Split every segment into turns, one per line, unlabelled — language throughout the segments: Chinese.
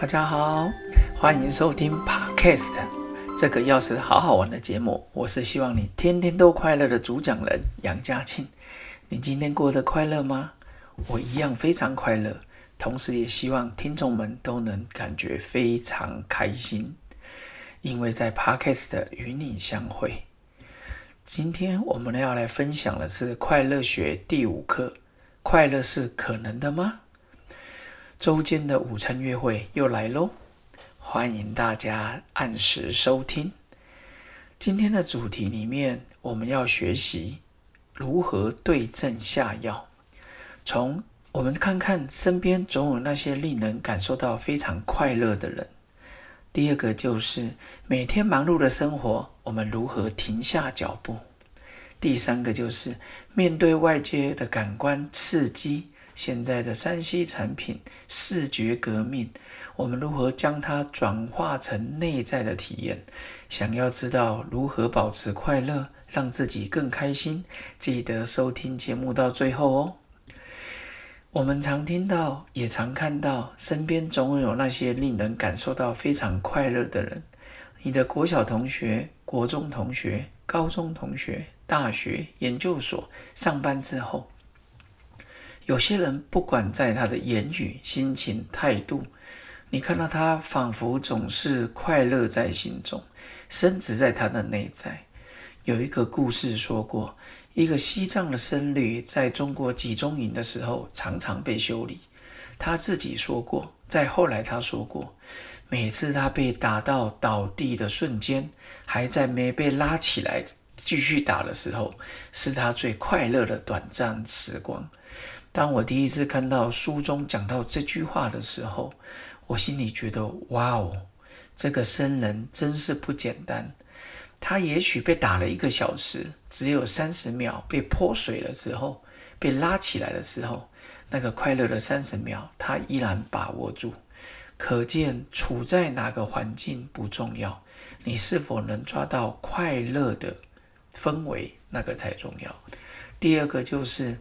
大家好，欢迎收听 Podcast 这个要是好好玩的节目。我是希望你天天都快乐的主讲人杨家庆。你今天过得快乐吗？我一样非常快乐，同时也希望听众们都能感觉非常开心，因为在 Podcast 与你相会。今天我们要来分享的是快乐学第五课：快乐是可能的吗？周间的午餐约会又来喽，欢迎大家按时收听。今天的主题里面，我们要学习如何对症下药。从我们看看身边总有那些令人感受到非常快乐的人。第二个就是每天忙碌的生活，我们如何停下脚步？第三个就是面对外界的感官刺激。现在的三 C 产品视觉革命，我们如何将它转化成内在的体验？想要知道如何保持快乐，让自己更开心，记得收听节目到最后哦。我们常听到，也常看到，身边总有那些令人感受到非常快乐的人。你的国小同学、国中同学、高中同学、大学、研究所上班之后。有些人不管在他的言语、心情、态度，你看到他仿佛总是快乐在心中，深植在他的内在。有一个故事说过，一个西藏的僧侣在中国集中营的时候，常常被修理。他自己说过，在后来他说过，每次他被打到倒地的瞬间，还在没被拉起来继续打的时候，是他最快乐的短暂时光。当我第一次看到书中讲到这句话的时候，我心里觉得：哇哦，这个僧人真是不简单。他也许被打了一个小时，只有三十秒被泼水了之后，被拉起来的时候，那个快乐的三十秒，他依然把握住。可见，处在哪个环境不重要，你是否能抓到快乐的氛围，那个才重要。第二个就是。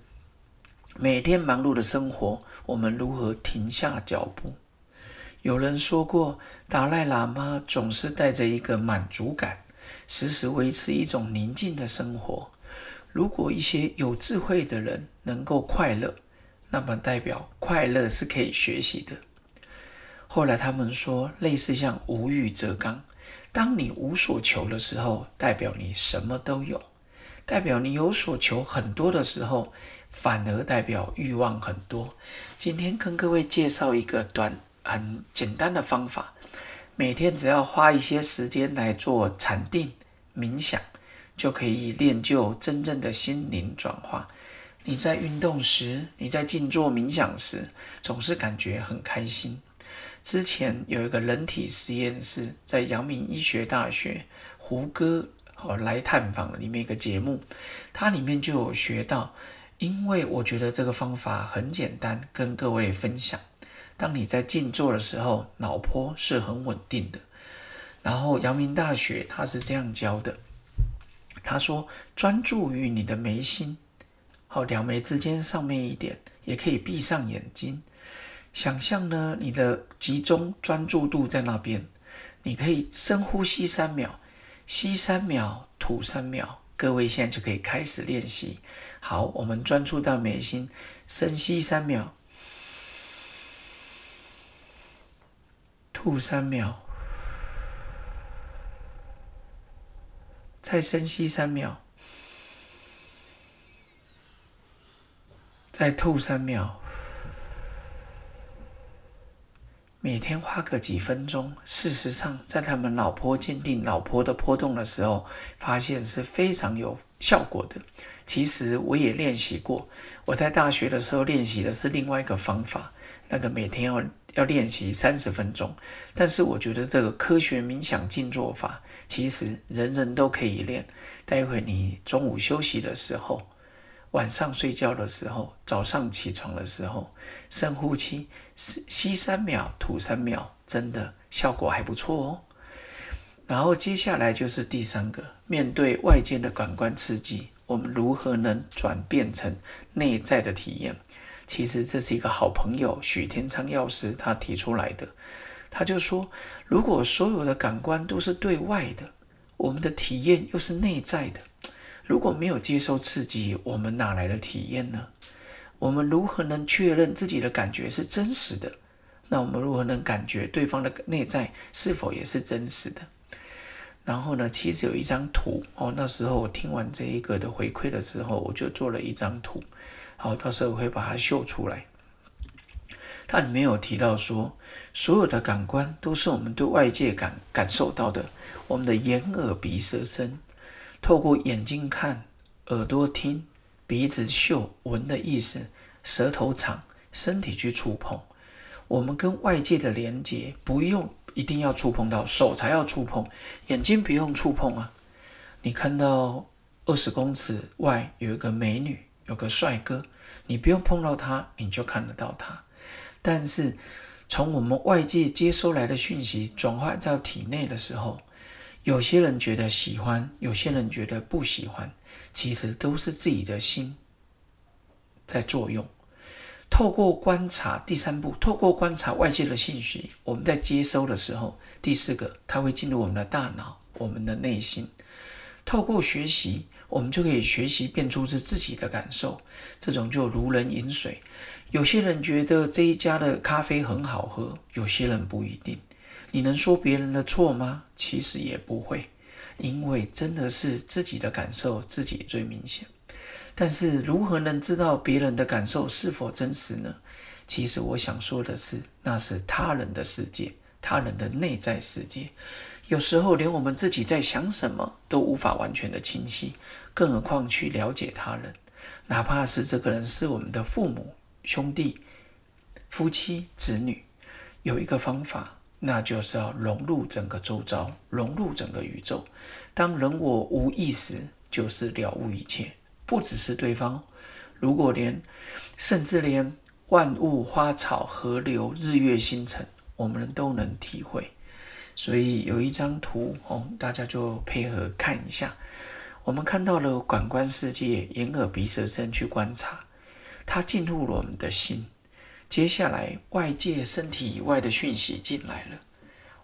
每天忙碌的生活，我们如何停下脚步？有人说过，达赖喇嘛总是带着一个满足感，时时维持一种宁静的生活。如果一些有智慧的人能够快乐，那么代表快乐是可以学习的。后来他们说，类似像无欲则刚，当你无所求的时候，代表你什么都有；代表你有所求很多的时候。反而代表欲望很多。今天跟各位介绍一个短、很简单的方法，每天只要花一些时间来做禅定冥想，就可以练就真正的心灵转化。你在运动时，你在静坐冥想时，总是感觉很开心。之前有一个人体实验室，在阳明医学大学胡歌哦来探访里面一个节目，它里面就有学到。因为我觉得这个方法很简单，跟各位分享。当你在静坐的时候，脑波是很稳定的。然后阳明大学他是这样教的，他说专注于你的眉心，好，两眉之间上面一点，也可以闭上眼睛，想象呢你的集中专注度在那边。你可以深呼吸三秒，吸三秒，吐三秒。各位现在就可以开始练习。好，我们专注到眉心，深吸三秒，吐三秒，再深吸三秒，再吐三秒。每天花个几分钟，事实上，在他们脑波鉴定脑波的波动的时候，发现是非常有效果的。其实我也练习过，我在大学的时候练习的是另外一个方法，那个每天要要练习三十分钟。但是我觉得这个科学冥想静坐法，其实人人都可以练。待会你中午休息的时候。晚上睡觉的时候，早上起床的时候，深呼吸，吸三秒，吐三秒，真的效果还不错哦。然后接下来就是第三个，面对外界的感官刺激，我们如何能转变成内在的体验？其实这是一个好朋友许天昌药师他提出来的。他就说，如果所有的感官都是对外的，我们的体验又是内在的，如果没有接受刺激，我们哪来的体验呢？我们如何能确认自己的感觉是真实的？那我们如何能感觉对方的内在是否也是真实的？然后呢，其实有一张图哦，那时候我听完这一个的回馈的时候，我就做了一张图，好，到时候我会把它秀出来。它里面有提到说，所有的感官都是我们对外界感感受到的，我们的眼、耳、鼻、舌、身，透过眼睛看，耳朵听，鼻子嗅闻的意思，舌头尝，身体去触碰。我们跟外界的连接不用一定要触碰到手才要触碰，眼睛不用触碰啊。你看到二十公尺外有一个美女，有个帅哥，你不用碰到他，你就看得到他。但是从我们外界接收来的讯息转化到体内的时候，有些人觉得喜欢，有些人觉得不喜欢，其实都是自己的心在作用。透过观察，第三步，透过观察外界的信息，我们在接收的时候，第四个，它会进入我们的大脑，我们的内心。透过学习，我们就可以学习变出是自己的感受，这种就如人饮水。有些人觉得这一家的咖啡很好喝，有些人不一定。你能说别人的错吗？其实也不会，因为真的是自己的感受，自己最明显。但是如何能知道别人的感受是否真实呢？其实我想说的是，那是他人的世界，他人的内在世界。有时候连我们自己在想什么都无法完全的清晰，更何况去了解他人。哪怕是这个人是我们的父母、兄弟、夫妻、子女，有一个方法，那就是要融入整个周遭，融入整个宇宙。当人我无意识，就是了悟一切。不只是对方，如果连，甚至连万物、花草、河流、日月星辰，我们都能体会。所以有一张图哦，大家就配合看一下。我们看到了感官世界，眼、耳、鼻、舌、身去观察，它进入了我们的心。接下来，外界身体以外的讯息进来了，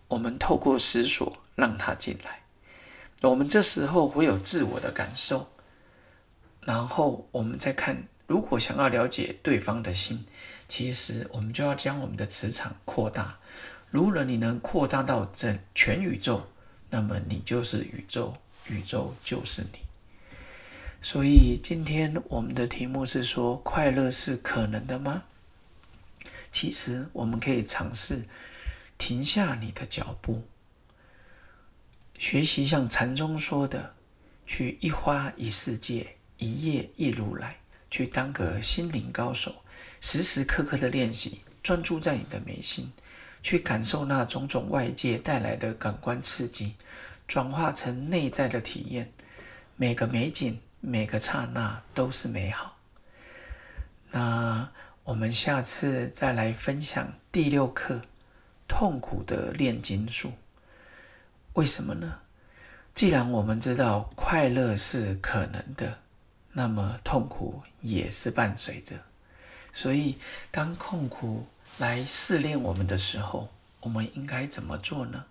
我们透过思索让它进来。我们这时候会有自我的感受。然后我们再看，如果想要了解对方的心，其实我们就要将我们的磁场扩大。如果你能扩大到整全宇宙，那么你就是宇宙，宇宙就是你。所以今天我们的题目是说，快乐是可能的吗？其实我们可以尝试停下你的脚步，学习像禅宗说的，去一花一世界。一叶一如来，去当个心灵高手，时时刻刻的练习，专注在你的眉心，去感受那种种外界带来的感官刺激，转化成内在的体验。每个美景，每个刹那都是美好。那我们下次再来分享第六课：痛苦的炼金术。为什么呢？既然我们知道快乐是可能的。那么痛苦也是伴随着，所以当痛苦来试炼我们的时候，我们应该怎么做呢？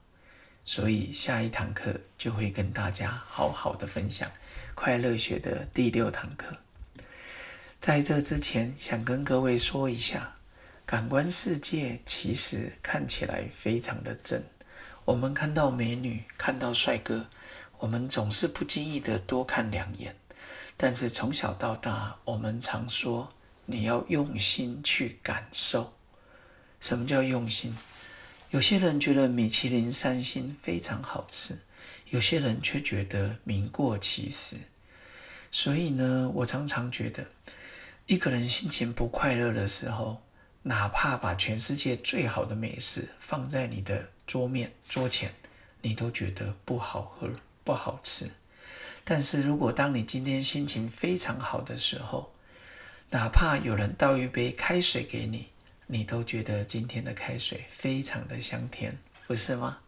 所以下一堂课就会跟大家好好的分享快乐学的第六堂课。在这之前，想跟各位说一下，感官世界其实看起来非常的正。我们看到美女，看到帅哥，我们总是不经意的多看两眼。但是从小到大，我们常说你要用心去感受。什么叫用心？有些人觉得米其林三星非常好吃，有些人却觉得名过其实。所以呢，我常常觉得，一个人心情不快乐的时候，哪怕把全世界最好的美食放在你的桌面桌前，你都觉得不好喝、不好吃。但是如果当你今天心情非常好的时候，哪怕有人倒一杯开水给你，你都觉得今天的开水非常的香甜，不是吗？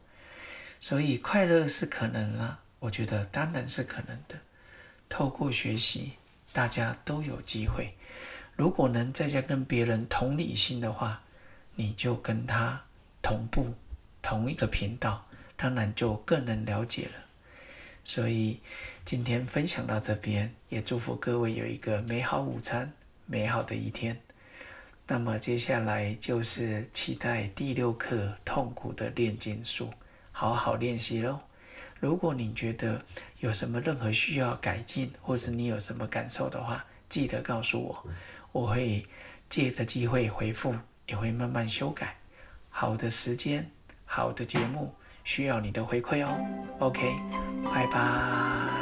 所以快乐是可能啦，我觉得当然是可能的。透过学习，大家都有机会。如果能在家跟别人同理心的话，你就跟他同步同一个频道，当然就更能了解了。所以今天分享到这边，也祝福各位有一个美好午餐，美好的一天。那么接下来就是期待第六课痛苦的炼金术，好好练习喽。如果你觉得有什么任何需要改进，或是你有什么感受的话，记得告诉我，我会借着机会回复，也会慢慢修改。好的时间，好的节目，需要你的回馈哦。OK，拜拜。